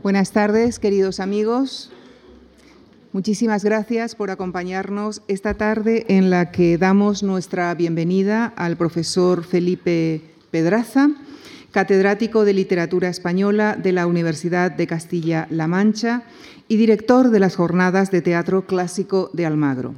Buenas tardes, queridos amigos. Muchísimas gracias por acompañarnos esta tarde en la que damos nuestra bienvenida al profesor Felipe Pedraza, catedrático de Literatura Española de la Universidad de Castilla-La Mancha y director de las Jornadas de Teatro Clásico de Almagro.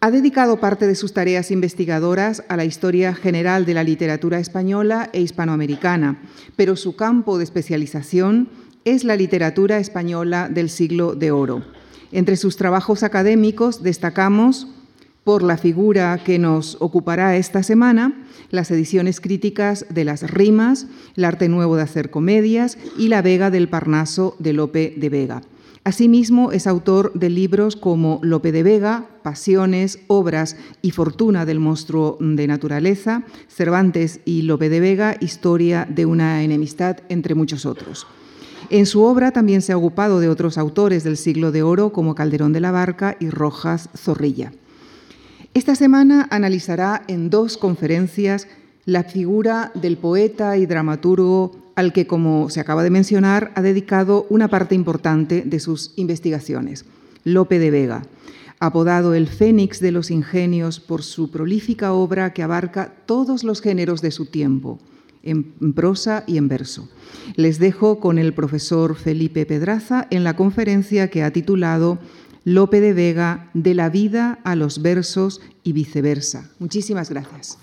Ha dedicado parte de sus tareas investigadoras a la historia general de la literatura española e hispanoamericana, pero su campo de especialización es la literatura española del siglo de oro. Entre sus trabajos académicos destacamos, por la figura que nos ocupará esta semana, las ediciones críticas de las rimas, el arte nuevo de hacer comedias y la Vega del Parnaso de Lope de Vega. Asimismo, es autor de libros como Lope de Vega, Pasiones, Obras y Fortuna del monstruo de naturaleza, Cervantes y Lope de Vega, Historia de una enemistad, entre muchos otros. En su obra también se ha ocupado de otros autores del siglo de oro como Calderón de la Barca y Rojas Zorrilla. Esta semana analizará en dos conferencias la figura del poeta y dramaturgo al que, como se acaba de mencionar, ha dedicado una parte importante de sus investigaciones, Lope de Vega, apodado el Fénix de los Ingenios por su prolífica obra que abarca todos los géneros de su tiempo, en prosa y en verso. Les dejo con el profesor Felipe Pedraza en la conferencia que ha titulado Lope de Vega, de la vida a los versos y viceversa. Muchísimas gracias.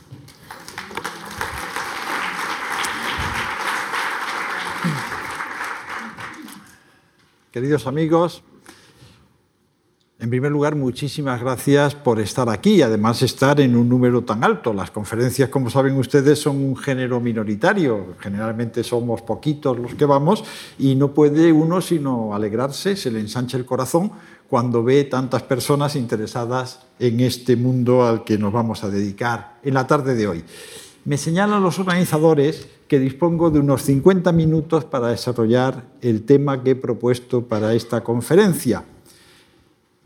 Queridos amigos, en primer lugar, muchísimas gracias por estar aquí y además estar en un número tan alto. Las conferencias, como saben ustedes, son un género minoritario. Generalmente somos poquitos los que vamos y no puede uno sino alegrarse, se le ensancha el corazón cuando ve tantas personas interesadas en este mundo al que nos vamos a dedicar en la tarde de hoy. Me señalan los organizadores que dispongo de unos 50 minutos para desarrollar el tema que he propuesto para esta conferencia.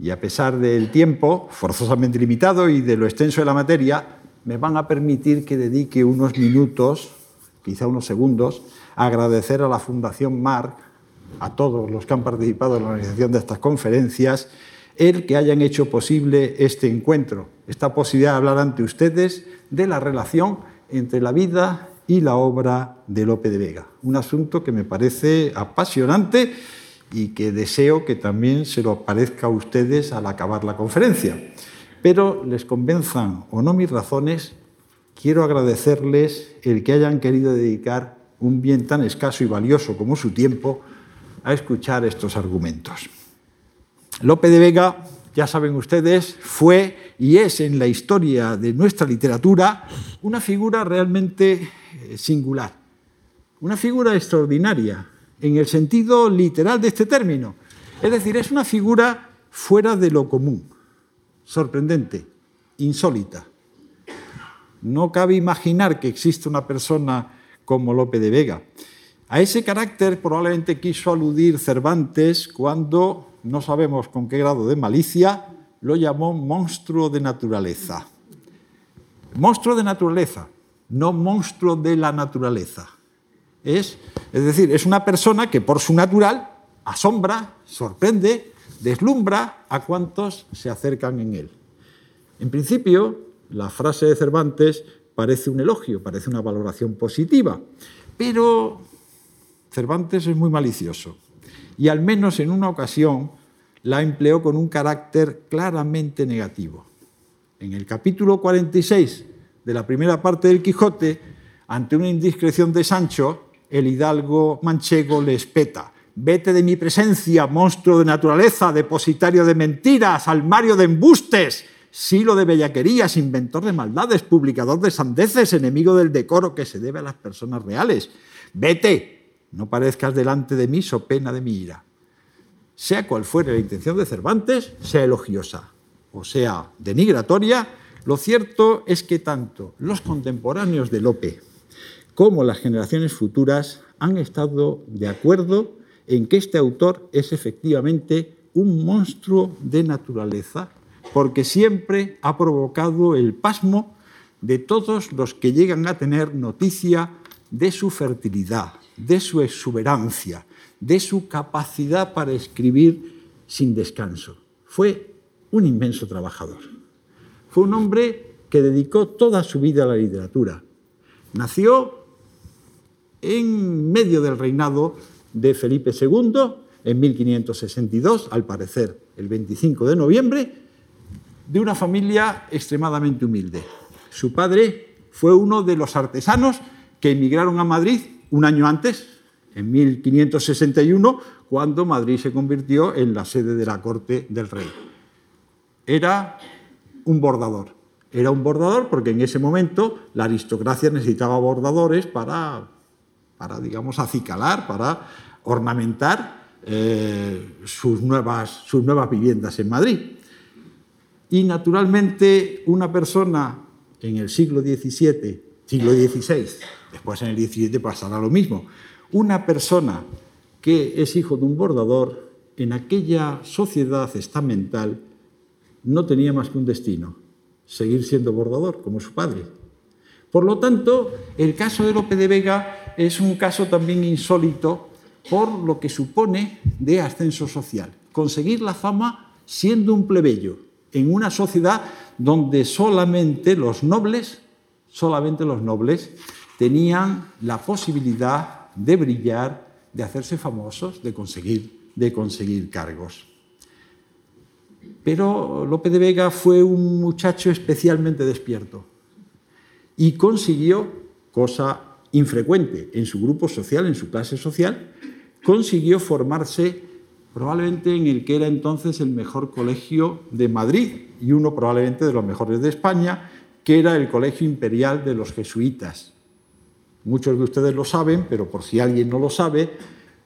Y a pesar del tiempo forzosamente limitado y de lo extenso de la materia, me van a permitir que dedique unos minutos, quizá unos segundos, a agradecer a la Fundación Marc, a todos los que han participado en la organización de estas conferencias, el que hayan hecho posible este encuentro, esta posibilidad de hablar ante ustedes de la relación entre la vida y la obra de Lope de Vega. Un asunto que me parece apasionante y que deseo que también se lo parezca a ustedes al acabar la conferencia. Pero les convenzan o no mis razones, quiero agradecerles el que hayan querido dedicar un bien tan escaso y valioso como su tiempo a escuchar estos argumentos. Lope de Vega ya saben ustedes, fue y es en la historia de nuestra literatura una figura realmente eh, singular, una figura extraordinaria, en el sentido literal de este término. Es decir, es una figura fuera de lo común, sorprendente, insólita. No cabe imaginar que existe una persona como Lope de Vega. A ese carácter probablemente quiso aludir Cervantes cuando no sabemos con qué grado de malicia, lo llamó monstruo de naturaleza. Monstruo de naturaleza, no monstruo de la naturaleza. Es, es decir, es una persona que por su natural asombra, sorprende, deslumbra a cuantos se acercan en él. En principio, la frase de Cervantes parece un elogio, parece una valoración positiva, pero Cervantes es muy malicioso y al menos en una ocasión la empleó con un carácter claramente negativo. En el capítulo 46 de la primera parte del Quijote, ante una indiscreción de Sancho, el hidalgo manchego le espeta. Vete de mi presencia, monstruo de naturaleza, depositario de mentiras, almario de embustes, silo de bellaquerías, inventor de maldades, publicador de sandeces, enemigo del decoro que se debe a las personas reales. Vete, no parezcas delante de mí so pena de mi ira. Sea cual fuere la intención de Cervantes, sea elogiosa o sea denigratoria, lo cierto es que tanto los contemporáneos de Lope como las generaciones futuras han estado de acuerdo en que este autor es efectivamente un monstruo de naturaleza, porque siempre ha provocado el pasmo de todos los que llegan a tener noticia de su fertilidad, de su exuberancia, de su capacidad para escribir sin descanso. Fue un inmenso trabajador. Fue un hombre que dedicó toda su vida a la literatura. Nació en medio del reinado de Felipe II, en 1562, al parecer el 25 de noviembre, de una familia extremadamente humilde. Su padre fue uno de los artesanos que emigraron a Madrid un año antes, en 1561, cuando Madrid se convirtió en la sede de la corte del rey. Era un bordador. Era un bordador porque en ese momento la aristocracia necesitaba bordadores para, para digamos, acicalar, para ornamentar eh, sus, nuevas, sus nuevas viviendas en Madrid. Y naturalmente una persona en el siglo XVII, siglo XVI, después en el XVII pasará lo mismo, una persona que es hijo de un bordador, en aquella sociedad estamental no tenía más que un destino, seguir siendo bordador, como su padre. Por lo tanto, el caso de Lope de Vega es un caso también insólito por lo que supone de ascenso social. Conseguir la fama siendo un plebeyo en una sociedad donde solamente los nobles, solamente los nobles tenían la posibilidad de brillar, de hacerse famosos, de conseguir, de conseguir cargos. Pero Lope de Vega fue un muchacho especialmente despierto y consiguió, cosa infrecuente en su grupo social, en su clase social, consiguió formarse probablemente en el que era entonces el mejor colegio de Madrid y uno probablemente de los mejores de España, que era el Colegio Imperial de los Jesuitas. Muchos de ustedes lo saben, pero por si alguien no lo sabe,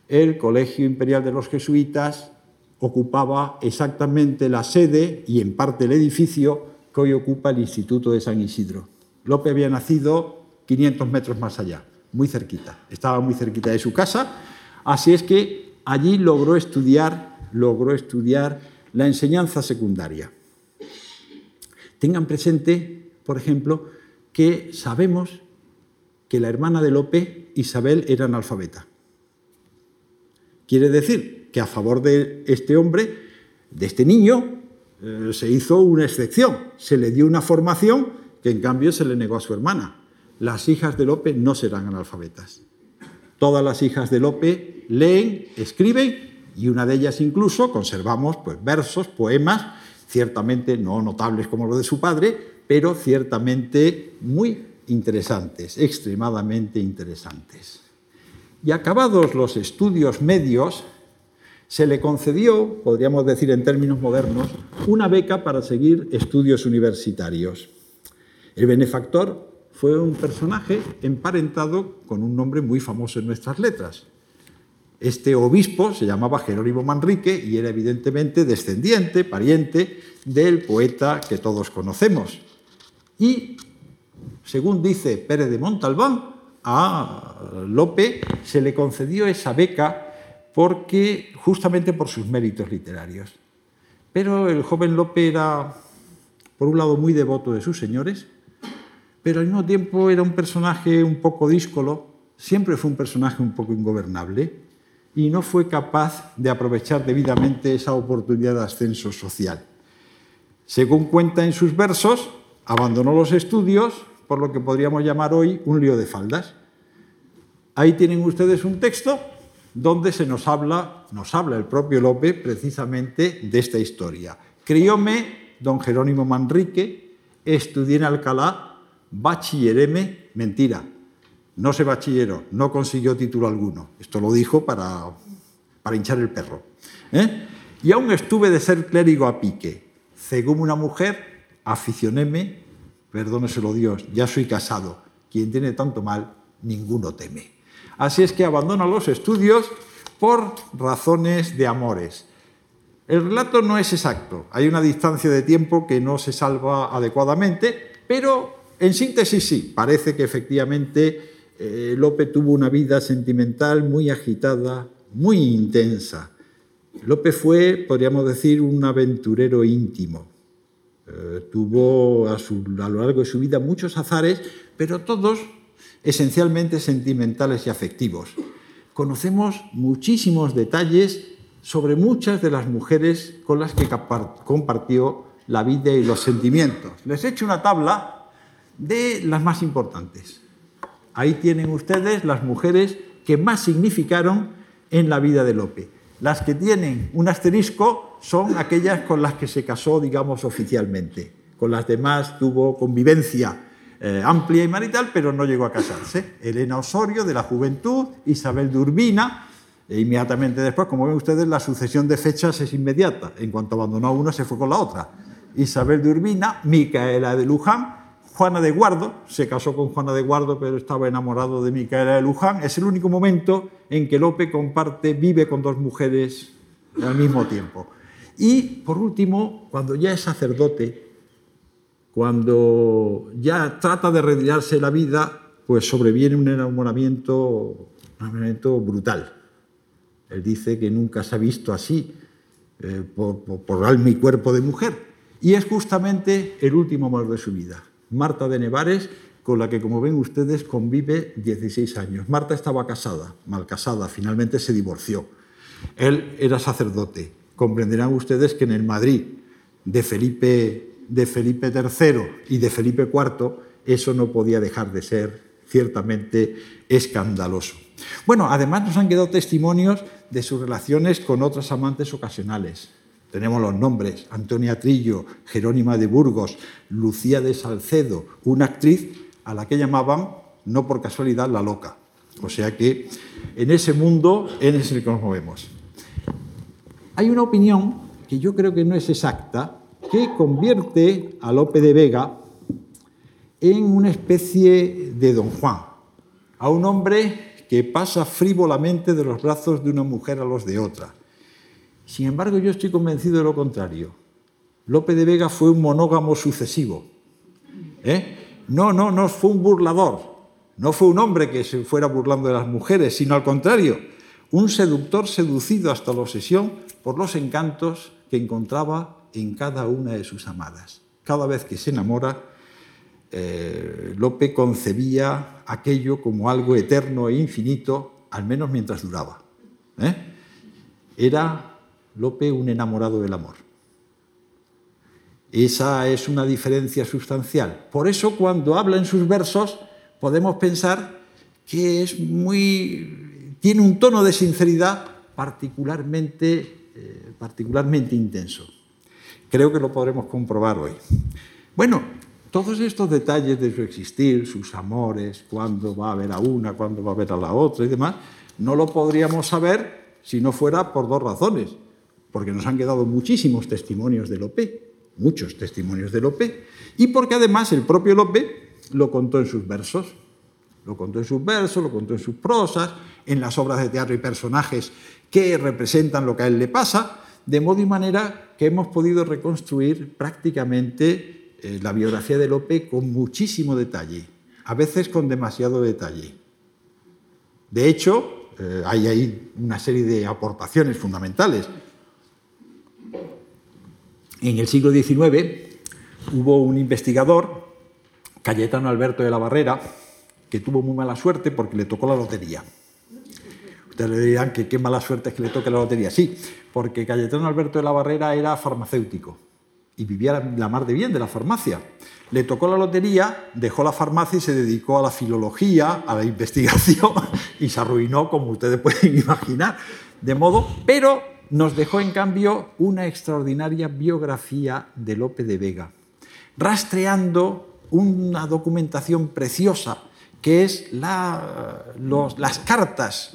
el Colegio Imperial de los Jesuitas ocupaba exactamente la sede y en parte el edificio que hoy ocupa el Instituto de San Isidro. Lope había nacido 500 metros más allá, muy cerquita, estaba muy cerquita de su casa Así es que allí logró estudiar, logró estudiar la enseñanza secundaria. Tengan presente, por ejemplo, que sabemos que la hermana de Lope, Isabel, era analfabeta. Quiere decir que a favor de este hombre, de este niño, eh, se hizo una excepción, se le dio una formación que en cambio se le negó a su hermana. Las hijas de Lope no serán analfabetas. Todas las hijas de Lope leen, escriben y una de ellas incluso conservamos pues, versos, poemas, ciertamente no notables como los de su padre, pero ciertamente muy interesantes, extremadamente interesantes. Y acabados los estudios medios, se le concedió, podríamos decir en términos modernos, una beca para seguir estudios universitarios. El benefactor fue un personaje emparentado con un nombre muy famoso en nuestras letras. Este obispo se llamaba Jerónimo Manrique y era evidentemente descendiente, pariente del poeta que todos conocemos. Y, según dice Pérez de Montalbán, a Lope se le concedió esa beca porque justamente por sus méritos literarios. Pero el joven Lope era, por un lado, muy devoto de sus señores, pero al mismo tiempo era un personaje un poco díscolo, siempre fue un personaje un poco ingobernable y no fue capaz de aprovechar debidamente esa oportunidad de ascenso social. Según cuenta en sus versos, abandonó los estudios por lo que podríamos llamar hoy un lío de faldas. Ahí tienen ustedes un texto donde se nos habla, nos habla el propio Lope precisamente de esta historia. Crióme don Jerónimo Manrique, estudié en Alcalá bachillereme, mentira, no se bachilleró, no consiguió título alguno. Esto lo dijo para, para hinchar el perro. ¿eh? Y aún estuve de ser clérigo a pique. Según una mujer, aficionéme, perdóneselo Dios, ya soy casado. Quien tiene tanto mal, ninguno teme. Así es que abandona los estudios por razones de amores. El relato no es exacto, hay una distancia de tiempo que no se salva adecuadamente, pero en síntesis, sí, parece que efectivamente eh, Lope tuvo una vida sentimental muy agitada, muy intensa. Lope fue, podríamos decir, un aventurero íntimo. Eh, tuvo a, a lo largo de su vida muchos azares, pero todos esencialmente sentimentales y afectivos. conocemos muchísimos detalles sobre muchas de las mujeres con las que compartió la vida y los sentimientos. Les he hecho una tabla de las más importantes. Ahí tienen ustedes las mujeres que más significaron en la vida de Lope. Las que tienen un asterisco son aquellas con las que se casó, digamos, oficialmente. Con las demás tuvo convivencia eh, amplia y marital, pero no llegó a casarse. Elena Osorio, de la Juventud, Isabel de Urbina, e inmediatamente después, como ven ustedes, la sucesión de fechas es inmediata. En cuanto abandonó a una, se fue con la otra. Isabel de Urbina, Micaela de Luján, Juana de Guardo, se casó con Juana de Guardo, pero estaba enamorado de Micaela de Luján. Es el único momento en que Lope comparte, vive con dos mujeres al mismo tiempo. Y, por último, cuando ya es sacerdote, cuando ya trata de retirarse la vida, pues sobreviene un enamoramiento, brutal. Él dice que nunca se ha visto así, eh, por, por alma y cuerpo de mujer. Y es justamente el último amor de su vida. Marta de Nevares, con la que, como ven ustedes, convive 16 años. Marta estaba casada, mal casada, finalmente se divorció. Él era sacerdote. Comprenderán ustedes que en el Madrid de Felipe, de Felipe III y de Felipe IV eso no podía dejar de ser ciertamente escandaloso. Bueno, además nos han quedado testimonios de sus relaciones con otras amantes ocasionales. Tenemos los nombres, Antonia Trillo, Jerónima de Burgos, Lucía de Salcedo, una actriz a la que llamaban, no por casualidad, la loca. O sea que en ese mundo en el que nos movemos. Hay una opinión que yo creo que no es exacta, que convierte a Lope de Vega en una especie de don Juan, a un hombre que pasa frívolamente de los brazos de una mujer a los de otra sin embargo, yo estoy convencido de lo contrario. Lope de Vega fue un monógamo sucesivo. ¿eh? No, no, no fue un burlador. No fue un hombre que se fuera burlando de las mujeres, sino al contrario, un seductor seducido hasta la obsesión por los encantos que encontraba en cada una de sus amadas. Cada vez que se enamora, eh, Lope concebía aquello como algo eterno e infinito, al menos mientras duraba. ¿eh? Era Lope un enamorado del amor. Esa es una diferencia sustancial. Por eso cuando habla en sus versos podemos pensar que es muy tiene un tono de sinceridad particularmente, eh, particularmente intenso. Creo que lo podremos comprobar hoy. Bueno, todos estos detalles de su existir, sus amores, cuándo va a ver a una, cuándo va a ver a la otra y demás, no lo podríamos saber si no fuera por dos razones porque nos han quedado muchísimos testimonios de Lope, muchos testimonios de Lope, y porque además el propio Lope lo contó en sus versos. Lo contó en sus versos, lo contó en sus prosas, en las obras de teatro y personajes que representan lo que a él le pasa, de modo y manera que hemos podido reconstruir prácticamente eh, la biografía de Lope con muchísimo detalle, a veces con demasiado detalle. De hecho, eh, hay ahí una serie de aportaciones fundamentales. En el siglo XIX hubo un investigador, Cayetano Alberto de la Barrera, que tuvo muy mala suerte porque le tocó la lotería. Ustedes le dirán que qué mala suerte es que le toque la lotería. Sí, porque Cayetano Alberto de la Barrera era farmacéutico y vivía la mar de bien de la farmacia. Le tocó la lotería, dejó la farmacia y se dedicó a la filología, a la investigación y se arruinó, como ustedes pueden imaginar. De modo, pero nos dejó en cambio una extraordinaria biografía de Lope de Vega, rastreando una documentación preciosa que es las cartas,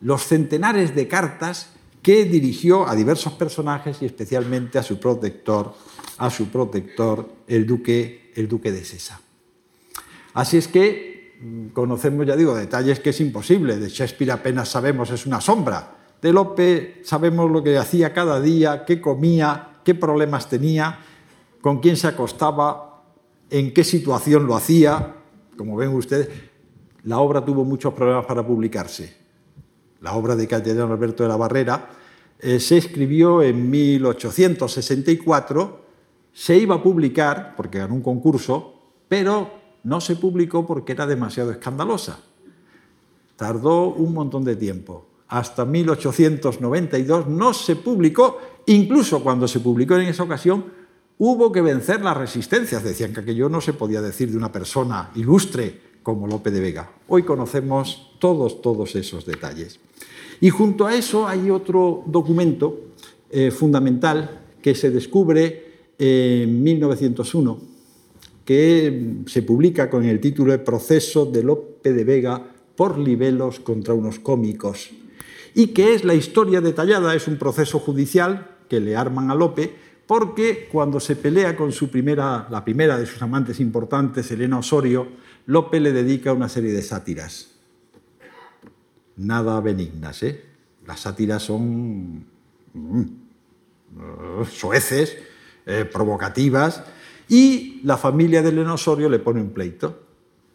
los centenares de cartas que dirigió a diversos personajes y especialmente a su protector, a su protector, el duque, el duque de Sesa. Así es que mm, conocemos, ya digo, detalles que es imposible. De Shakespeare apenas sabemos, es una sombra. De Lope sabemos lo que hacía cada día, qué comía, qué problemas tenía, con quién se acostaba, en qué situación lo hacía. Como ven ustedes, la obra tuvo muchos problemas para publicarse. La obra de Cayetano Alberto de la Barrera eh, se escribió en 1864, se iba a publicar porque ganó un concurso, pero no se publicó porque era demasiado escandalosa. Tardó un montón de tiempo. Hasta 1892 no se publicó, incluso cuando se publicó en esa ocasión, hubo que vencer las resistencias. Decían que aquello no se podía decir de una persona ilustre como Lope de Vega. Hoy conocemos todos, todos esos detalles. Y junto a eso hay otro documento eh, fundamental que se descubre en 1901, que se publica con el título de Proceso de Lope de Vega por libelos contra unos cómicos, y que es la historia detallada, es un proceso judicial que le arman a Lope, porque cuando se pelea con su primera, la primera de sus amantes importantes, Elena Osorio, Lope le dedica una serie de sátiras. Nada benignas, ¿eh? Las sátiras son mm, soeces, eh, provocativas, y la familia de Elena Osorio le pone un pleito.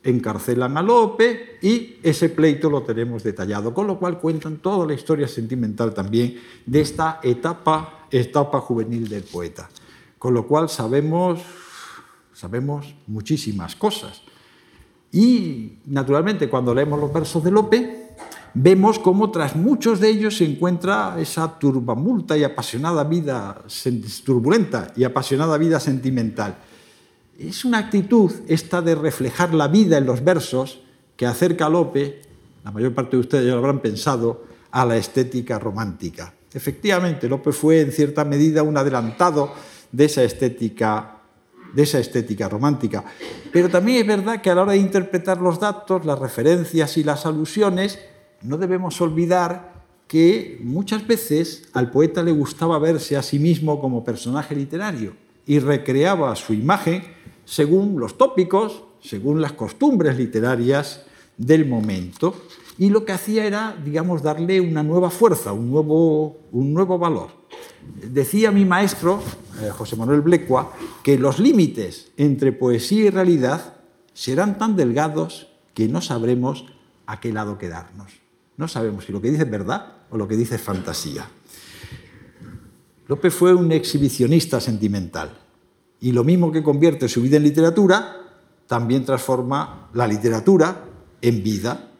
Encarcelan a Lope y ese pleito lo tenemos detallado, con lo cual cuentan toda la historia sentimental también de esta etapa, etapa juvenil del poeta. Con lo cual sabemos, sabemos muchísimas cosas. Y naturalmente cuando leemos los versos de Lope, vemos cómo tras muchos de ellos se encuentra esa turbamulta y apasionada vida, turbulenta y apasionada vida sentimental. Es una actitud esta de reflejar la vida en los versos que acerca a Lope, la mayor parte de ustedes ya lo habrán pensado, a la estética romántica. Efectivamente, Lope fue en cierta medida un adelantado de esa estética de esa estética romántica. Pero también es verdad que a la hora de interpretar los datos, las referencias y las alusiones, no debemos olvidar que muchas veces al poeta le gustaba verse a sí mismo como personaje literario y recreaba su imagen según los tópicos, según las costumbres literarias del momento, y lo que hacía era, digamos, darle una nueva fuerza, un nuevo, un nuevo valor. Decía mi maestro, eh, José Manuel Blecua, que los límites entre poesía y realidad serán tan delgados que no sabremos a qué lado quedarnos. No sabemos si lo que dice es verdad o lo que dice es fantasía. Lope fue un exhibicionista sentimental y lo mismo que convierte su vida en literatura, también transforma la literatura en vida.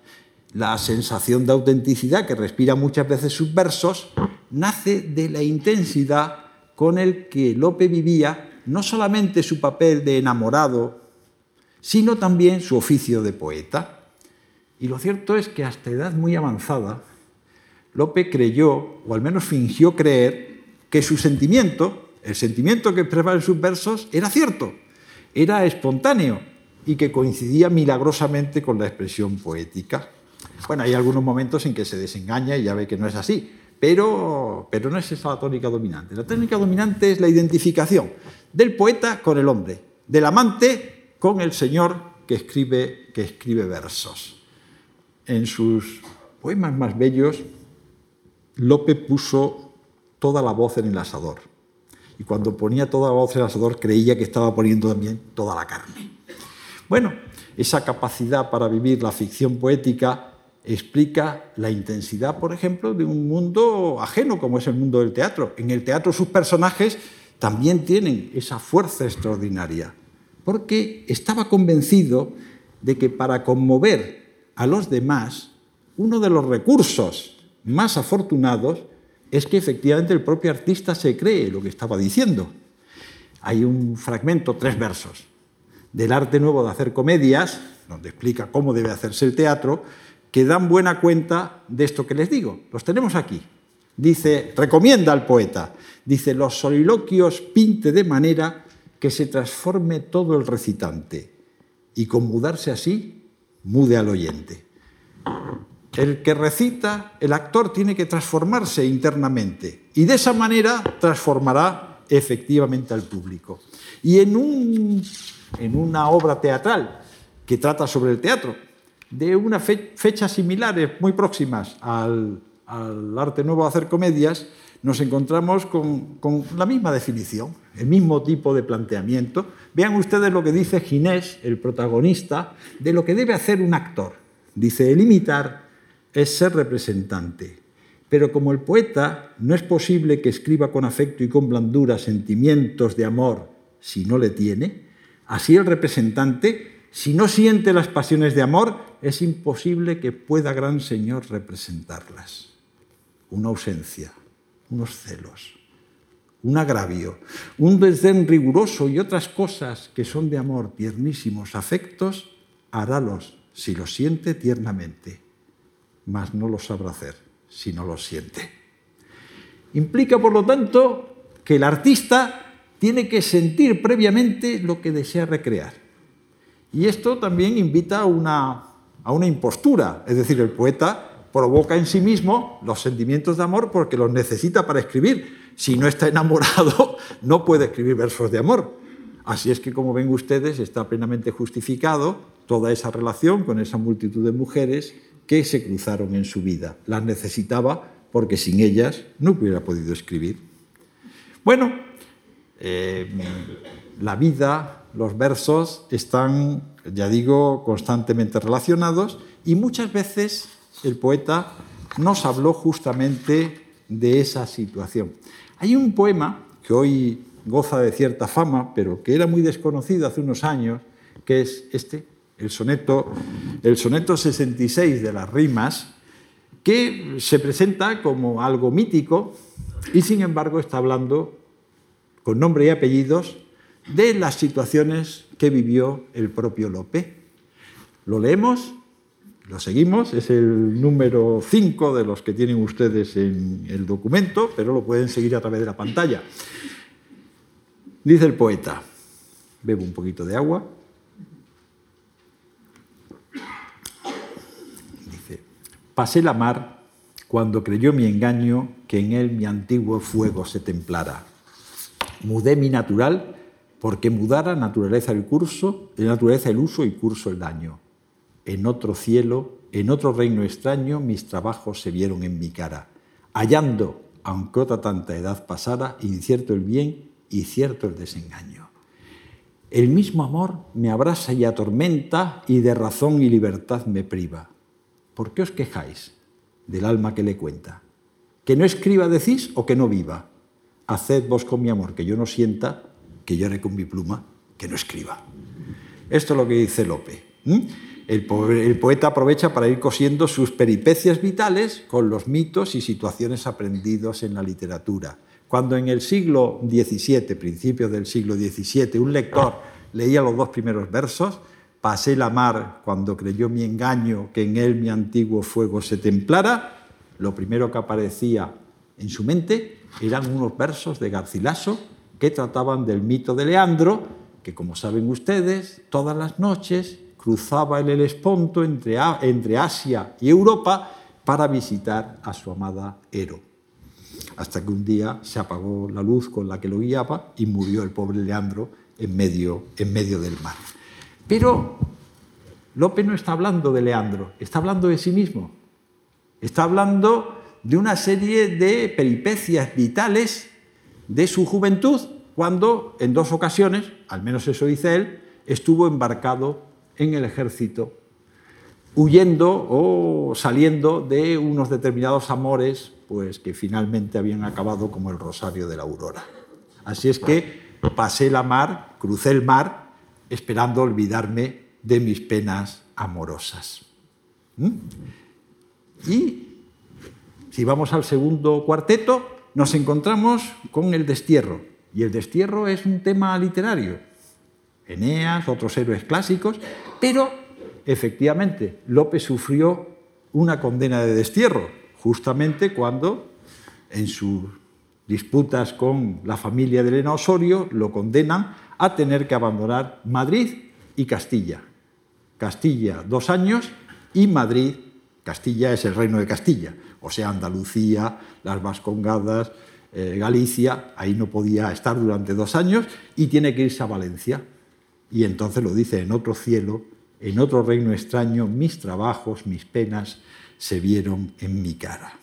La sensación de autenticidad que respira muchas veces sus versos nace de la intensidad con el que Lope vivía no solamente su papel de enamorado, sino también su oficio de poeta. Y lo cierto es que hasta edad muy avanzada, Lope creyó, o al menos fingió creer, que su sentimiento, el sentimiento que expresaba en sus versos, era cierto, era espontáneo y que coincidía milagrosamente con la expresión poética. Bueno, hay algunos momentos en que se desengaña y ya ve que no es así, pero, pero no es esa la tónica dominante. La tónica dominante es la identificación del poeta con el hombre, del amante con el señor que escribe, que escribe versos en sus poemas más bellos, Lope puso toda la voz en el asador. Y cuando ponía toda la voz en el asador creía que estaba poniendo también toda la carne. Bueno, esa capacidad para vivir la ficción poética explica la intensidad, por ejemplo, de un mundo ajeno como es el mundo del teatro. En el teatro sus personajes también tienen esa fuerza extraordinaria, porque estaba convencido de que para conmover a los demás, uno de los recursos más afortunados es que efectivamente el propio artista se cree lo que estaba diciendo. Hay un fragmento, tres versos, del arte nuevo de hacer comedias, donde explica cómo debe hacerse el teatro, que dan buena cuenta de esto que les digo. Los tenemos aquí. Dice, recomienda al poeta, dice, los soliloquios pinte de manera que se transforme todo el recitante y con mudarse así mude al oyente. El que recita, el actor tiene que transformarse internamente y de esa manera transformará efectivamente al público. Y en, un, en una obra teatral que trata sobre el teatro, de unas fechas similares, muy próximas al, arte nuevo de hacer comedias, nos encontramos con, la misma definición, el mismo tipo de planteamiento. Vean ustedes lo que dice Ginés, el protagonista, de lo que debe hacer un actor. Dice, el imitar es ser representante, pero como el poeta no es posible que escriba con afecto y con blandura sentimientos de amor si no le tiene, así el representante, si no siente las pasiones de amor, es imposible que pueda gran Señor representarlas. Una ausencia, unos celos, un agravio, un desdén riguroso y otras cosas que son de amor, tiernísimos afectos, harálos si los siente tiernamente, mas no los sabrá hacer si no los siente. Implica, por lo tanto, que el artista tiene que sentir previamente lo que desea recrear. Y esto también invita a una, a una impostura, es decir, el poeta provoca en sí mismo los sentimientos de amor porque los necesita para escribir. Si no está enamorado, no puede escribir versos de amor. Así es que, como ven ustedes, está plenamente justificado toda esa relación con esa multitud de mujeres que se cruzaron en su vida. Las necesitaba porque sin ellas no hubiera podido escribir. Bueno, eh, la vida, los versos están, ya digo, constantemente relacionados y muchas veces el poeta nos habló justamente de esa situación. Hay un poema que hoy goza de cierta fama, pero que era muy desconocido hace unos años, que es este, el soneto, el soneto 66 de las rimas, que se presenta como algo mítico y sin embargo está hablando con nombre y apellidos de las situaciones que vivió el propio Lope. Lo leemos, lo seguimos, es el número 5 de los que tienen ustedes en el documento, pero lo pueden seguir a través de la pantalla. Dice el poeta, bebo un poquito de agua. Dice, pasé la mar cuando creyó mi engaño que en él mi antiguo fuego se templara. Mudé mi natural porque mudara naturaleza el curso, de naturaleza el uso y curso el daño. En otro cielo, en otro reino extraño, mis trabajos se vieron en mi cara, hallando, aunque otra tanta edad pasara, incierto el bien y cierto el desengaño. El mismo amor me abrasa y atormenta y de razón y libertad me priva. ¿Por qué os quejáis del alma que le cuenta? ¿Que no escriba decís o que no viva? Haced vos con mi amor que yo no sienta, que llore con mi pluma, que no escriba. Esto es lo que dice Lope. El poeta aprovecha para ir cosiendo sus peripecias vitales con los mitos y situaciones aprendidos en la literatura cuando en el siglo XVII, principios del siglo XVII, un lector leía los dos primeros versos, pasé la mar cuando creyó mi engaño que en él mi antiguo fuego se templara, lo primero que aparecía en su mente eran unos versos de Garcilaso que trataban del mito de Leandro, que como saben ustedes, todas las noches cruzaba el Helesponto entre, Asia y Europa para visitar a su amada Ero hasta que un día se apagó la luz con la que lo guiaba y murió el pobre Leandro en medio del mar. Pero Lope no está hablando de Leandro, está hablando de sí mismo. Está hablando de una serie de peripecias vitales de su juventud, cuando en dos ocasiones, al menos eso dice él, estuvo embarcado en el ejército, huyendo o saliendo de unos determinados amores pues que finalmente habían acabado como el rosario de la aurora. Así es que pasé la mar, crucé el mar, esperando olvidarme de mis penas amorosas. ¿Mm? Y si vamos al segundo cuarteto, nos encontramos con el destierro. Y el destierro es un tema literario. Eneas, otros héroes clásicos, pero efectivamente López sufrió una condena de destierro justamente cuando en sus disputas con la familia de Elena Osorio lo condenan a tener que abandonar Madrid y Castilla. Castilla dos años y Madrid, Castilla es el reino de Castilla, o sea, Andalucía, las Vascongadas, eh, Galicia, ahí no podía estar durante dos años y tiene que irse a Valencia. Y entonces lo dice, en otro cielo, en otro reino extraño, mis trabajos, mis penas, se vieron en mi cara.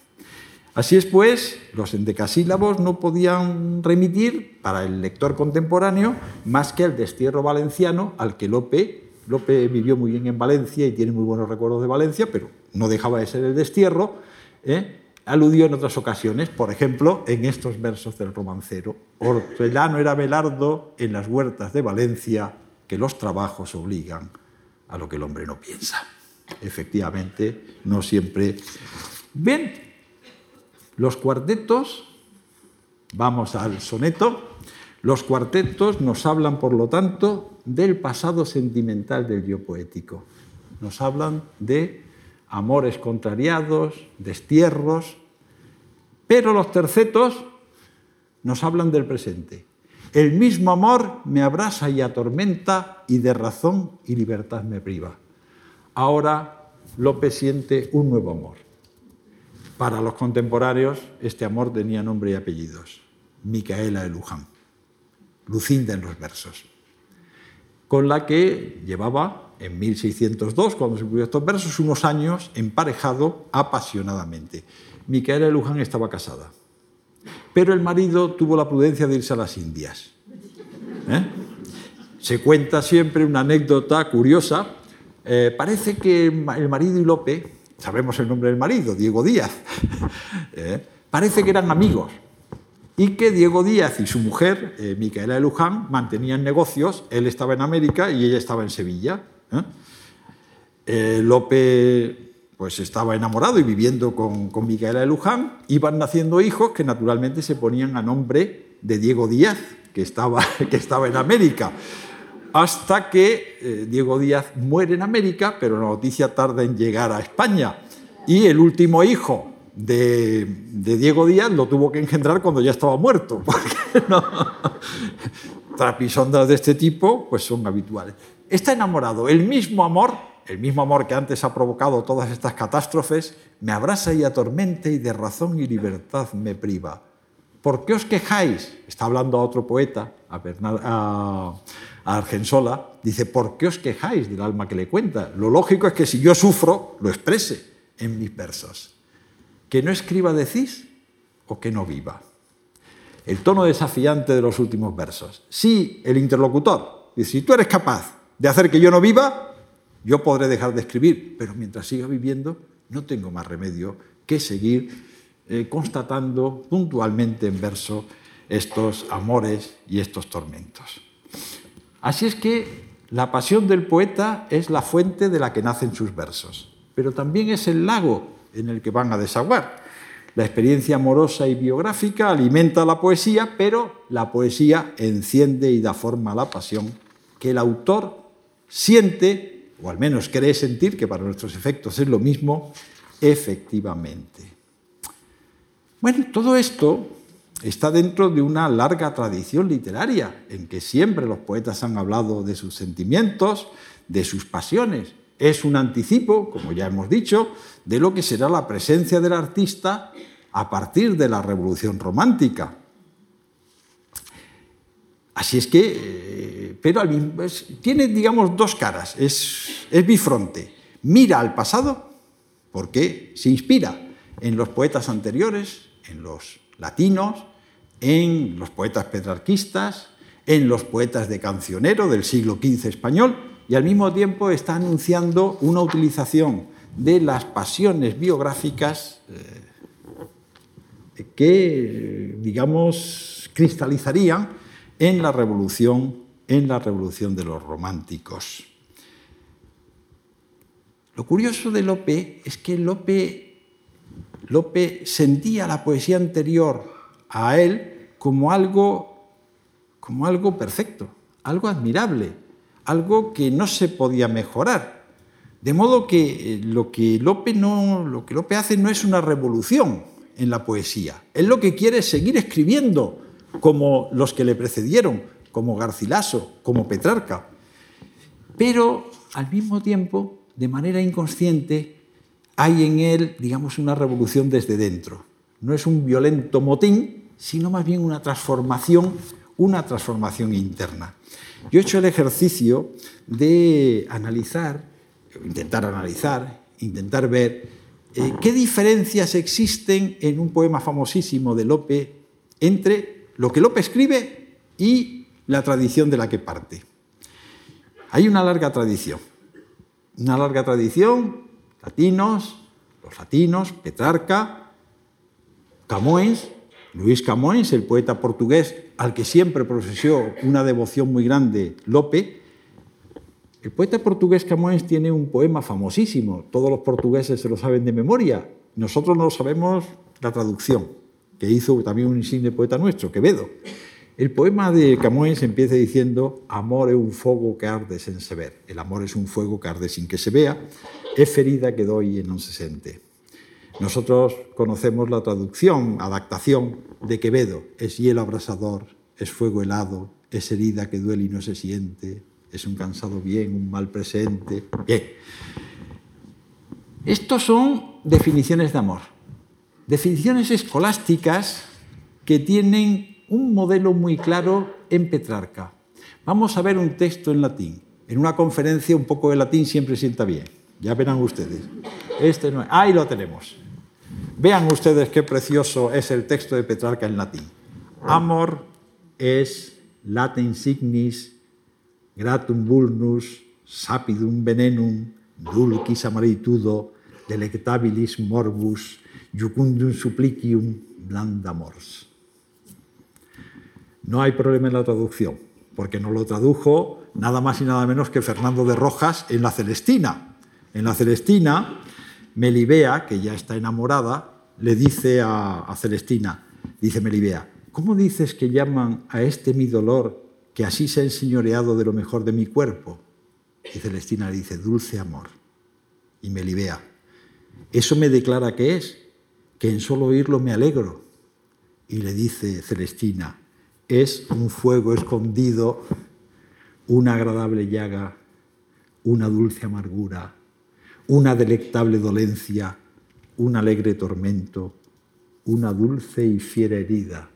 Así es pues, los endecasílabos no podían remitir para el lector contemporáneo más que al destierro valenciano al que Lope, Lope vivió muy bien en Valencia y tiene muy buenos recuerdos de Valencia, pero no dejaba de ser el destierro, ¿eh? aludió en otras ocasiones, por ejemplo, en estos versos del romancero. Hortelano era Belardo en las huertas de Valencia, que los trabajos obligan a lo que el hombre no piensa. efectivamente, no siempre. Bien, los cuartetos, vamos al soneto, los cuartetos nos hablan, por lo tanto, del pasado sentimental del yo poético. Nos hablan de amores contrariados, destierros, pero los tercetos nos hablan del presente. El mismo amor me abrasa y atormenta y de razón y libertad me priva. Ahora López siente un nuevo amor. Para los contemporáneos este amor tenía nombre y apellidos. Micaela de Luján, Lucinda en los versos, con la que llevaba en 1602, cuando se publicó estos versos, unos años emparejado apasionadamente. Micaela de Luján estaba casada pero el marido tuvo la prudencia de irse a las Indias. ¿eh? Se cuenta siempre una anécdota curiosa. Eh, parece que el marido y Lope, sabemos el nombre del marido, Diego Díaz, ¿eh? parece que eran amigos. Y que Diego Díaz y su mujer, Micaela de Luján, mantenían negocios, él estaba en América y ella estaba en Sevilla. Lope pues estaba enamorado y viviendo con, con Micaela de Luján, iban naciendo hijos que naturalmente se ponían a nombre de Diego Díaz, que estaba, que estaba en América, hasta que eh, Diego Díaz muere en América, pero la noticia tarda en llegar a España. Y el último hijo de, Diego Díaz lo tuvo que engendrar cuando ya estaba muerto, porque trapisondas de este tipo pues son habituales. Está enamorado, el mismo amor el mismo amor que antes ha provocado todas estas catástrofes, me abrasa y atormente y de razón y libertad me priva. ¿Por qué os quejáis? Está hablando a otro poeta, a, Argensola, dice, ¿por qué os quejáis del alma que le cuenta? Lo lógico es que si yo sufro, lo exprese en mis versos. Que no escriba decís o que no viva. El tono desafiante de los últimos versos. Si el interlocutor dice, si tú eres capaz de hacer que yo no viva, yo podré dejar de escribir, pero mientras siga viviendo no tengo más remedio que seguir eh, constatando puntualmente en verso estos amores y estos tormentos. Así es que la pasión del poeta es la fuente de la que nacen sus versos, pero también es el lago en el que van a desaguar. La experiencia amorosa y biográfica alimenta la poesía, pero la poesía enciende y da forma a la pasión que el autor siente o al menos cree sentir que para nuestros efectos es lo mismo, efectivamente. Bueno, todo esto está dentro de una larga tradición literaria, en que siempre los poetas han hablado de sus sentimientos, de sus pasiones. Es un anticipo, como ya hemos dicho, de lo que será la presencia del artista a partir de la Revolución Romántica. Así es que eh, pero tiene, digamos, dos caras, es, es bifronte. Mira al pasado porque se inspira en los poetas anteriores, en los latinos, en los poetas petrarquistas, en los poetas de cancionero del siglo XV español, y al mismo tiempo está anunciando una utilización de las pasiones biográficas eh, que, digamos, cristalizarían en la Revolución en la revolución de los románticos. Lo curioso de Lope es que Lope, Lope sentía la poesía anterior a él como algo, como algo perfecto, algo admirable, algo que no se podía mejorar. De modo que eh, lo que Lope, no, lo que Lope hace no es una revolución en la poesía. Él lo que quiere es seguir escribiendo como los que le precedieron, como Garcilaso, como Petrarca. Pero al mismo tiempo, de manera inconsciente, hay en él, digamos, una revolución desde dentro. No es un violento motín, sino más bien una transformación, una transformación interna. Yo he hecho el ejercicio de analizar, intentar analizar, intentar ver eh, qué diferencias existen en un poema famosísimo de Lope entre lo que Lope escribe y la tradición de la que parte. Hay una larga tradición, una larga tradición, latinos, los latinos, Petrarca, Camões, Luis Camões, el poeta portugués al que siempre profesó una devoción muy grande Lope. El poeta portugués Camões tiene un poema famosísimo, todos los portugueses se lo saben de memoria, nosotros no sabemos la traducción, que hizo también un insigne poeta nuestro, Quevedo. El poema de Camões empieza diciendo Amor es un fuego que arde sin se ver. El amor es un fuego que arde sin que se vea. Es ferida que doy no se siente. Nosotros conocemos la traducción, adaptación de Quevedo. Es hielo abrasador, es fuego helado, es herida que duele y no se siente, es un cansado bien, un mal presente. Bien. Estos son definiciones de amor. Definiciones escolásticas que tienen un modelo muy claro en Petrarca. Vamos a ver un texto en latín. En una conferencia un poco de latín siempre sienta bien. Ya verán ustedes. Este no Ahí lo tenemos. Vean ustedes qué precioso es el texto de Petrarca en latín. Amor es laten signis gratum vulnus sapidum venenum dulcis amaritudo delectabilis morbus jucundum supplicium blandamors. No hay problema en la traducción, porque nos lo tradujo nada más y nada menos que Fernando de Rojas en La Celestina. En La Celestina, Melibea, que ya está enamorada, le dice a, Celestina, dice Melibea, ¿cómo dices que llaman a este mi dolor que así se ha enseñoreado de lo mejor de mi cuerpo? Y Celestina le dice, dulce amor. Y me libea. Eso me declara que es, que en solo oírlo me alegro. Y le dice Celestina, es un fuego escondido, una agradable llaga, una dulce amargura, una delectable dolencia, un alegre tormento, una dulce y fiera herida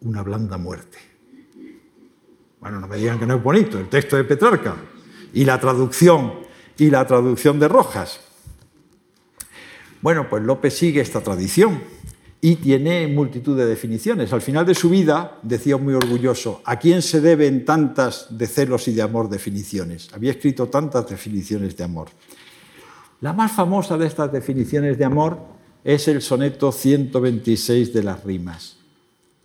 una blanda muerte. Bueno, no me digan que no es bonito el texto de Petrarca y la traducción y la traducción de Rojas. Bueno, pues López sigue esta tradición y tiene multitud de definiciones. Al final de su vida decía muy orgulloso, ¿a quién se deben tantas de celos y de amor definiciones? Había escrito tantas definiciones de amor. La más famosa de estas definiciones de amor es el soneto 126 de las rimas.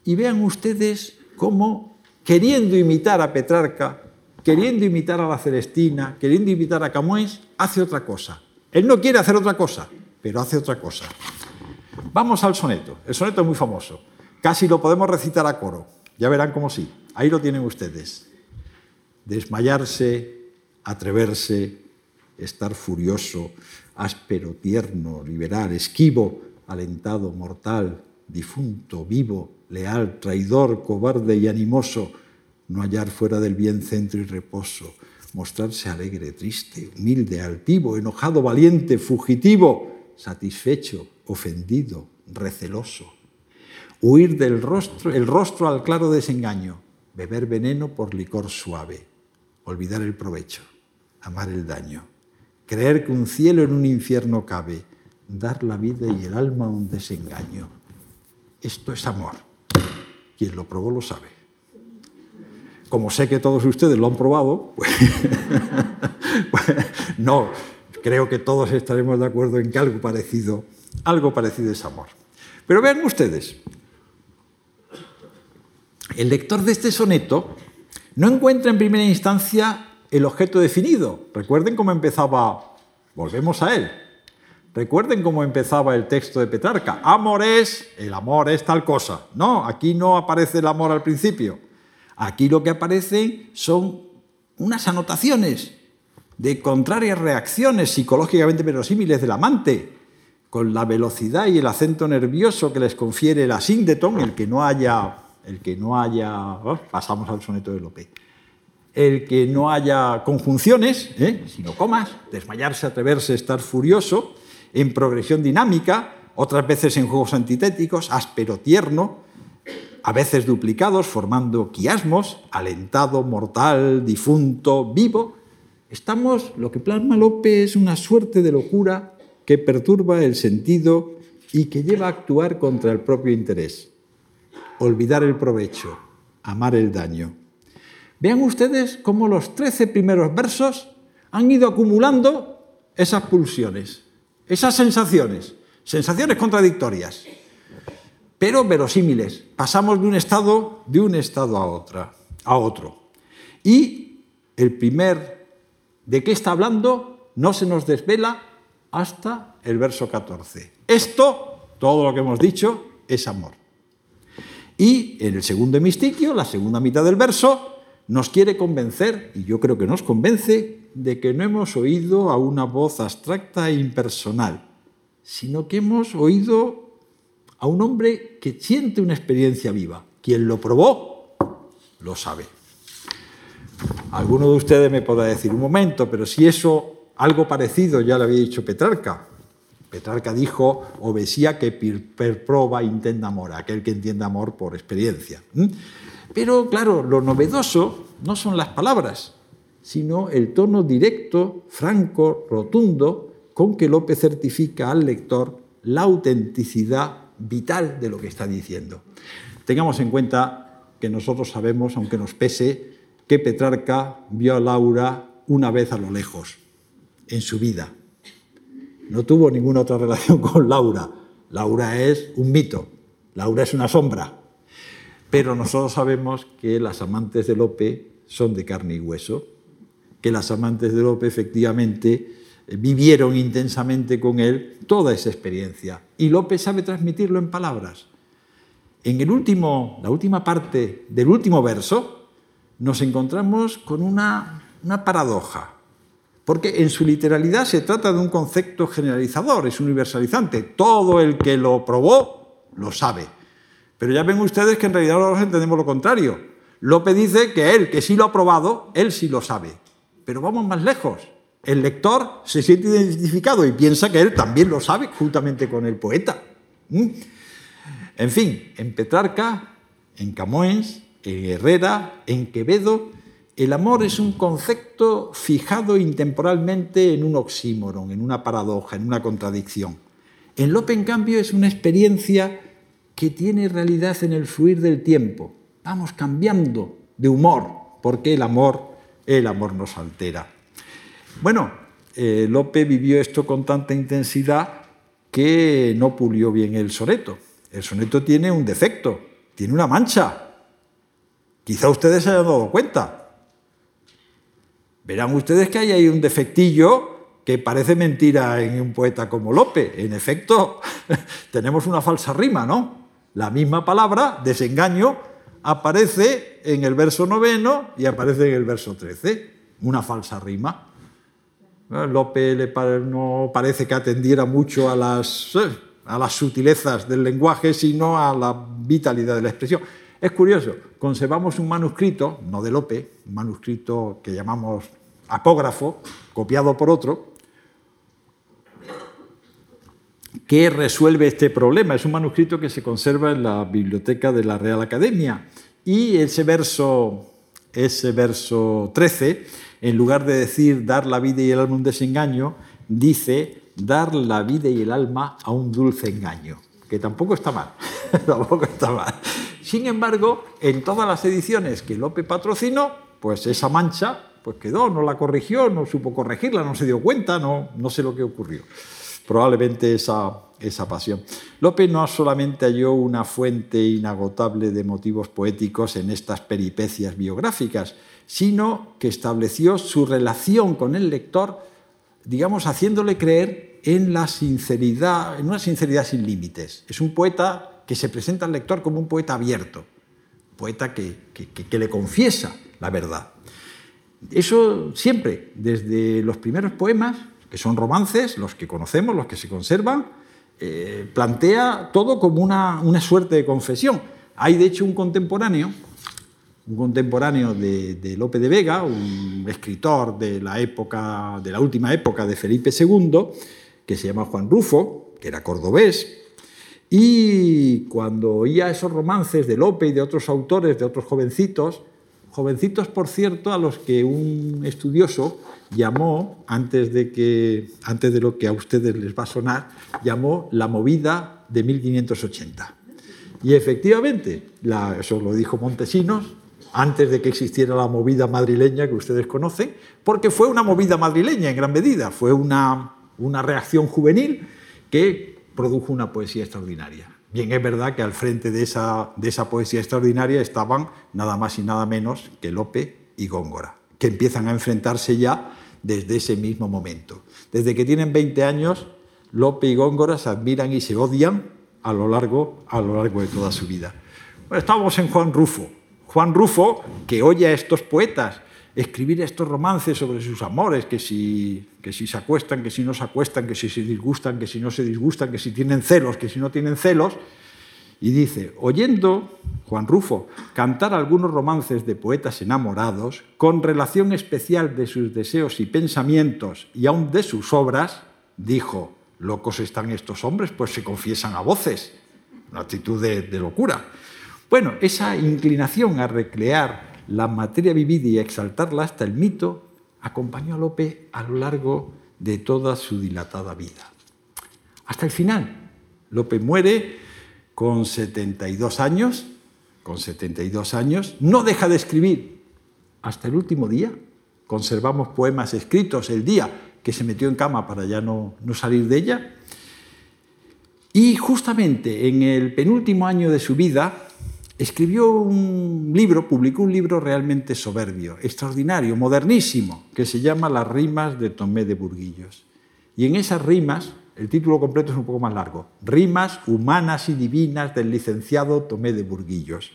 Y vean ustedes cómo, queriendo imitar a Petrarca, queriendo imitar a la Celestina, queriendo imitar a Camões, hace otra cosa. Él no quiere hacer otra cosa, pero hace otra cosa. Vamos al soneto. El soneto es muy famoso. Casi lo podemos recitar a coro. Ya verán cómo sí. Ahí lo tienen ustedes. Desmayarse, atreverse, estar furioso, áspero, tierno, liberal, esquivo, alentado, mortal, difunto, vivo, leal, traidor, cobarde y animoso, no hallar fuera del bien centro y reposo, mostrarse alegre, triste, humilde, altivo, enojado, valiente, fugitivo, satisfecho, ofendido, receloso. Huir del rostro, el rostro al claro desengaño, beber veneno por licor suave, olvidar el provecho, amar el daño, creer que un cielo en un infierno cabe, dar la vida y el alma a un desengaño. Esto es amor. Quien lo probó lo sabe. Como sé que todos ustedes lo han probado, pues, pues, no, creo que todos estaremos de acuerdo en que algo parecido, algo parecido es amor. Pero vean ustedes, el lector de este soneto no encuentra en primera instancia el objeto definido. Recuerden cómo empezaba, volvemos a él, Recuerden cómo empezaba el texto de Petrarca. Amor es, el amor es tal cosa. No, aquí no aparece el amor al principio. Aquí lo que aparece son unas anotaciones de contrarias reacciones psicológicamente verosímiles del amante, con la velocidad y el acento nervioso que les confiere la síndeton, el que no haya, el que no haya, oh, pasamos al soneto de Lope, el que no haya conjunciones, ¿eh? sino comas, desmayarse, atreverse, estar furioso, en progresión dinámica, otras veces en juegos antitéticos, áspero tierno, a veces duplicados, formando quiasmos, alentado, mortal, difunto, vivo. Estamos, lo que plasma López es una suerte de locura que perturba el sentido y que lleva a actuar contra el propio interés. Olvidar el provecho, amar el daño. Vean ustedes cómo los trece primeros versos han ido acumulando esas pulsiones esas sensaciones, sensaciones contradictorias, pero verosímiles. Pasamos de un estado, de un estado a, otra, a otro. Y el primer ¿De qué está hablando? No se nos desvela hasta el verso 14. Esto, todo lo que hemos dicho, es amor. Y en el segundo hemistiquio, la segunda mitad del verso, nos quiere convencer, y yo creo que nos convence, de que no hemos oído a una voz abstracta e impersonal, sino que hemos oído a un hombre que siente una experiencia viva. Quien lo probó, lo sabe. Alguno de ustedes me podrá decir un momento, pero si eso, algo parecido ya lo había dicho Petrarca. Petrarca dijo, obesía que per proba intenda amor, aquel que entiende amor por experiencia. Pero claro, lo novedoso no son las palabras, sino el tono directo, franco, rotundo, con que López certifica al lector la autenticidad vital de lo que está diciendo. Tengamos en cuenta que nosotros sabemos, aunque nos pese, que Petrarca vio a Laura una vez a lo lejos, en su vida. No tuvo ninguna otra relación con Laura. Laura es un mito, Laura es una sombra. Pero nosotros sabemos que las amantes de Lope son de carne y hueso, que las amantes de Lope efectivamente vivieron intensamente con él toda esa experiencia. Y López sabe transmitirlo en palabras. En el último, la última parte del último verso nos encontramos con una, una paradoja, porque en su literalidad se trata de un concepto generalizador, es universalizante. Todo el que lo probó lo sabe. Pero ya ven ustedes que en realidad nosotros entendemos lo contrario. López dice que él, que sí lo ha probado, él sí lo sabe. Pero vamos más lejos el lector se siente identificado y piensa que él también lo sabe juntamente con el poeta. ¿Mm? En fin, en Petrarca, en Camoens, en Herrera, en Quevedo, el amor es un concepto fijado intemporalmente en un oxímoron, en una paradoja, en una contradicción. En Lope, en cambio, es una experiencia que tiene realidad en el fluir del tiempo. Vamos cambiando de humor, porque el amor, el amor nos altera. Bueno, eh, Lope vivió esto con tanta intensidad que no pulió bien el soneto. El soneto tiene un defecto, tiene una mancha. Quizá ustedes se hayan dado cuenta. Verán ustedes que hay ahí un defectillo que parece mentira en un poeta como Lope. En efecto, tenemos una falsa rima, ¿no? La misma palabra, desengaño, aparece en el verso noveno y aparece en el verso trece. Una falsa rima. Lope no parece que atendiera mucho a las, eh, a las sutilezas del lenguaje, sino a la vitalidad de la expresión. Es curioso, conservamos un manuscrito, no de Lope, un manuscrito que llamamos apógrafo, copiado por otro, que resuelve este problema. Es un manuscrito que se conserva en la biblioteca de la Real Academia. Y ese verso, ese verso 13 en lugar de decir dar la vida y el alma a un desengaño, dice dar la vida y el alma a un dulce engaño, que tampoco está mal, tampoco está mal. Sin embargo, en todas las ediciones que Lope patrocinó, pues esa mancha pues quedó, no la corrigió, no supo corregirla, no se dio cuenta, no, no sé lo que ocurrió. Probablemente esa, esa pasión. Lope no solamente halló una fuente inagotable de motivos poéticos en estas peripecias biográficas, sino que estableció su relación con el lector, digamos, haciéndole creer en la sinceridad, en una sinceridad sin límites. Es un poeta que se presenta al lector como un poeta abierto, un poeta que, le confiesa la verdad. Eso siempre, desde los primeros poemas, que son romances, los que conocemos, los que se conservan, eh, plantea todo como una, una suerte de confesión. Hay, de hecho, un contemporáneo un contemporáneo de, Lope de Vega, un escritor de la, época, de la última época de Felipe II, que se llama Juan Rufo, que era cordobés, y cuando oía esos romances de Lope y de otros autores, de otros jovencitos, jovencitos, por cierto, a los que un estudioso llamó, antes de, que, antes de lo que a ustedes les va a sonar, llamó la movida de 1580. Y efectivamente, eso lo dijo Montesinos, antes de que existiera la movida madrileña que ustedes conocen, porque fue una movida madrileña en gran medida, fue una, una reacción juvenil que produjo una poesía extraordinaria. Bien, es verdad que al frente de esa, de esa poesía extraordinaria estaban nada más y nada menos que Lope y Góngora, que empiezan a enfrentarse ya desde ese mismo momento. Desde que tienen 20 años, Lope y Góngora se admiran y se odian a lo largo, a lo largo de toda su vida. Estamos en Juan Rufo. Juan Rufo, que oye a estos poetas escribir estos romances sobre sus amores, que si, que si se acuestan, que si no se acuestan, que si se disgustan, que si no se disgustan, que si tienen celos, que si no tienen celos, y dice, oyendo Juan Rufo cantar algunos romances de poetas enamorados, con relación especial de sus deseos y pensamientos y aun de sus obras, dijo, locos están estos hombres, pues se confiesan a voces, una actitud de, de locura. Bueno, esa inclinación a recrear la materia vivida y exaltarla hasta el mito acompañó a Lope a lo largo de toda su dilatada vida. Hasta el final. Lope muere con 72 años, con 72 años, no deja de escribir hasta el último día. Conservamos poemas escritos el día que se metió en cama para ya no, no salir de ella. Y justamente en el penúltimo año de su vida escribió un libro, publicó un libro realmente soberbio, extraordinario, modernísimo, que se llama Las rimas de Tomé de Burguillos. Y en esas rimas el título completo es un poco más largo. Rimas humanas y divinas del licenciado Tomé de Burguillos.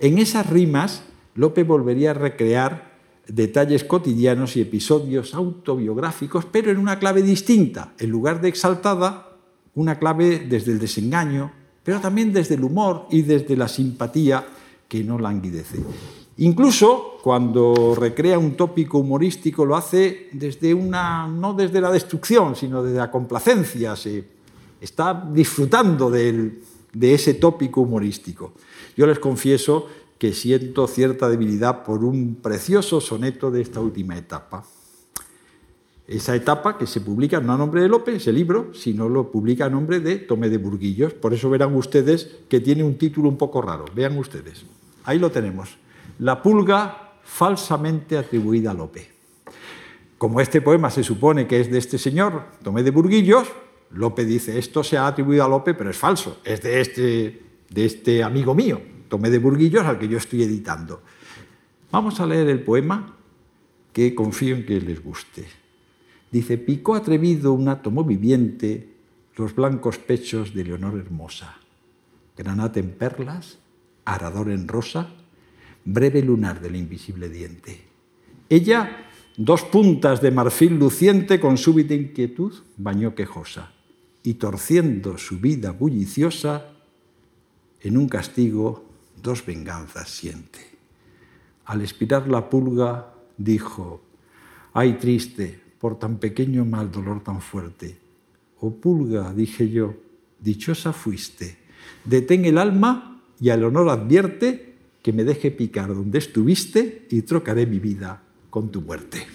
En esas rimas, Lope volvería a recrear detalles cotidianos y episodios autobiográficos, pero en una clave distinta. En lugar de exaltada, una clave desde el desengaño, pero también desde el humor y desde la simpatía que no languidece. Incluso cuando recrea un tópico humorístico lo hace desde una, no desde la destrucción, sino desde la complacencia, se está disfrutando de ese tópico humorístico. Yo les confieso que siento cierta debilidad por un precioso soneto de esta última etapa. Esa etapa que se publica no a nombre de López, ese libro, sino lo publica a nombre de Tomé de Burguillos. Por eso verán ustedes que tiene un título un poco raro. Vean ustedes. Ahí lo tenemos la pulga falsamente atribuida a Lope. Como este poema se supone que es de este señor, Tomé de Burguillos, Lope dice, esto se ha atribuido a Lope, pero es falso, es de este, de este amigo mío, Tomé de Burguillos, al que yo estoy editando. Vamos a leer el poema que confío en que les guste. Dice, picó atrevido un átomo viviente los blancos pechos de Leonor Hermosa, granate en perlas, arador en rosa, breve lunar del invisible diente. Ella, dos puntas de marfil luciente con súbita inquietud, bañó quejosa, y torciendo su vida bulliciosa, en un castigo dos venganzas siente. Al expirar la pulga, dijo, ay triste, por tan pequeño mal dolor tan fuerte. Oh pulga, dije yo, dichosa fuiste, detén el alma y al honor advierte que me deje picar donde estuviste y trocaré mi vida con tu muerte.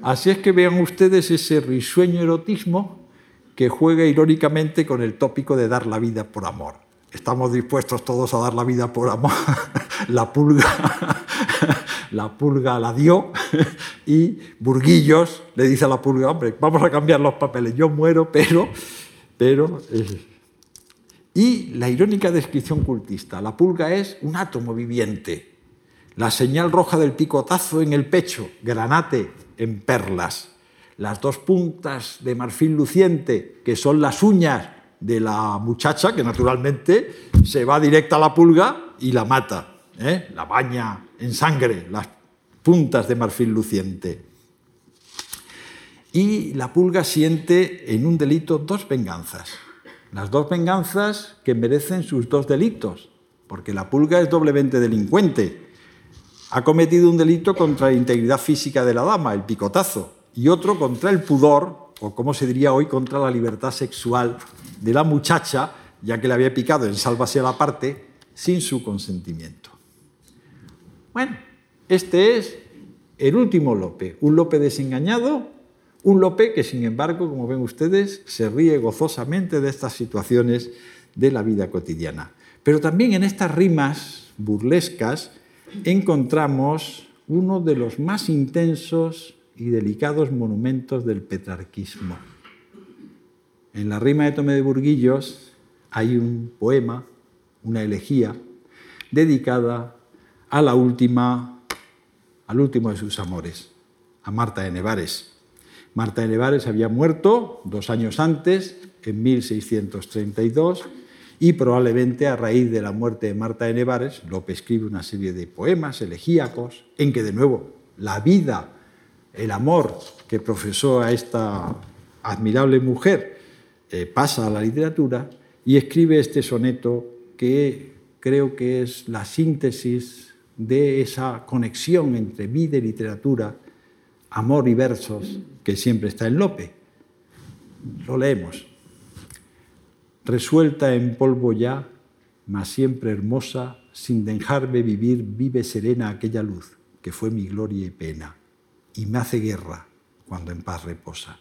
Así es que vean ustedes ese risueño erotismo que juega irónicamente con el tópico de dar la vida por amor. Estamos dispuestos todos a dar la vida por amor. la pulga, la pulga la dio y Burguillos le dice a la pulga, hombre, vamos a cambiar los papeles, yo muero, pero, pero eh, y la irónica descripción cultista. La pulga es un átomo viviente. La señal roja del picotazo en el pecho, granate en perlas. Las dos puntas de marfil luciente, que son las uñas de la muchacha, que naturalmente se va directa a la pulga y la mata. ¿eh? La baña en sangre, las puntas de marfil luciente. Y la pulga siente en un delito dos venganzas las dos venganzas que merecen sus dos delitos, porque la pulga es doblemente delincuente. Ha cometido un delito contra la integridad física de la dama, el picotazo, y otro contra el pudor, o como se diría hoy, contra la libertad sexual de la muchacha, ya que le había picado en sálvase a la parte sin su consentimiento. Bueno, este es el último Lope, un Lope desengañado un Lope que, sin embargo, como ven ustedes, se ríe gozosamente de estas situaciones de la vida cotidiana. Pero también en estas rimas burlescas encontramos uno de los más intensos y delicados monumentos del petrarquismo. En la rima de Tomé de Burguillos hay un poema, una elegía, dedicada a la última, al último de sus amores, a Marta de Nevares. Marta de Nevares había muerto dos años antes, en 1632, y probablemente a raíz de la muerte de Marta de Nevares, Lope escribe una serie de poemas elegíacos en que de nuevo la vida, el amor que profesó a esta admirable mujer eh, pasa a la literatura y escribe este soneto que creo que es la síntesis de esa conexión entre vida y literatura, amor y versos que siempre está en Lope. Lo leemos resuelta en polvo ya, mas siempre hermosa, sin dejarme vivir, vive serena aquella luz que fue mi gloria y pena, y me hace guerra cuando en paz reposa.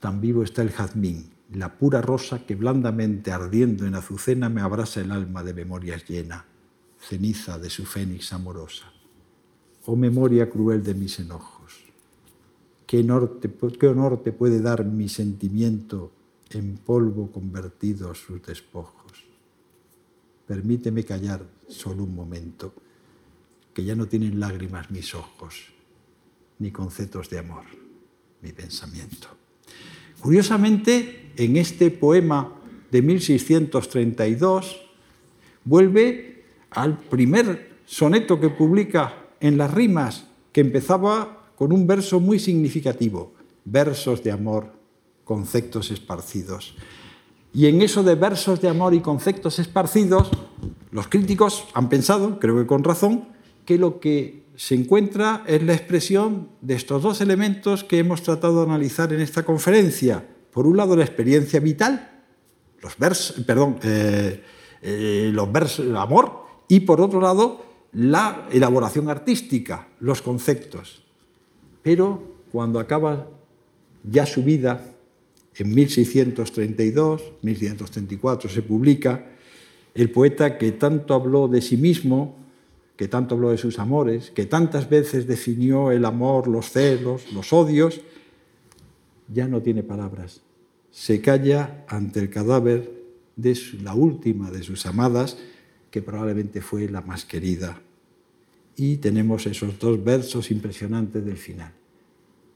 Tan vivo está el jazmín, la pura rosa que blandamente ardiendo en azucena me abraza el alma de memorias llena, ceniza de su fénix amorosa. Oh memoria cruel de mis enojos, ¿qué honor te, qué honor te puede dar mi sentimiento en polvo convertidos sus despojos. Permíteme callar solo un momento, que ya no tienen lágrimas mis ojos, ni conceptos de amor mi pensamiento. Curiosamente, en este poema de 1632, vuelve al primer soneto que publica en las rimas, que empezaba con un verso muy significativo, versos de amor conceptos esparcidos. Y en eso de versos de amor y conceptos esparcidos, los críticos han pensado, creo que con razón, que lo que se encuentra es la expresión de estos dos elementos que hemos tratado de analizar en esta conferencia. Por un lado, la experiencia vital, los versos, perdón, eh, eh, los versos, el amor, y por otro lado, la elaboración artística, los conceptos. Pero cuando acaba ya su vida, en 1632, 1634 se publica, el poeta que tanto habló de sí mismo, que tanto habló de sus amores, que tantas veces definió el amor, los celos, los odios, ya no tiene palabras. Se calla ante el cadáver de la última de sus amadas, que probablemente fue la más querida. Y tenemos esos dos versos impresionantes del final,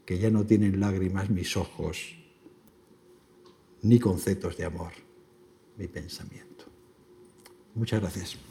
que ya no tienen lágrimas mis ojos, ni conceptos de amor, mi pensamiento. Muchas gracias.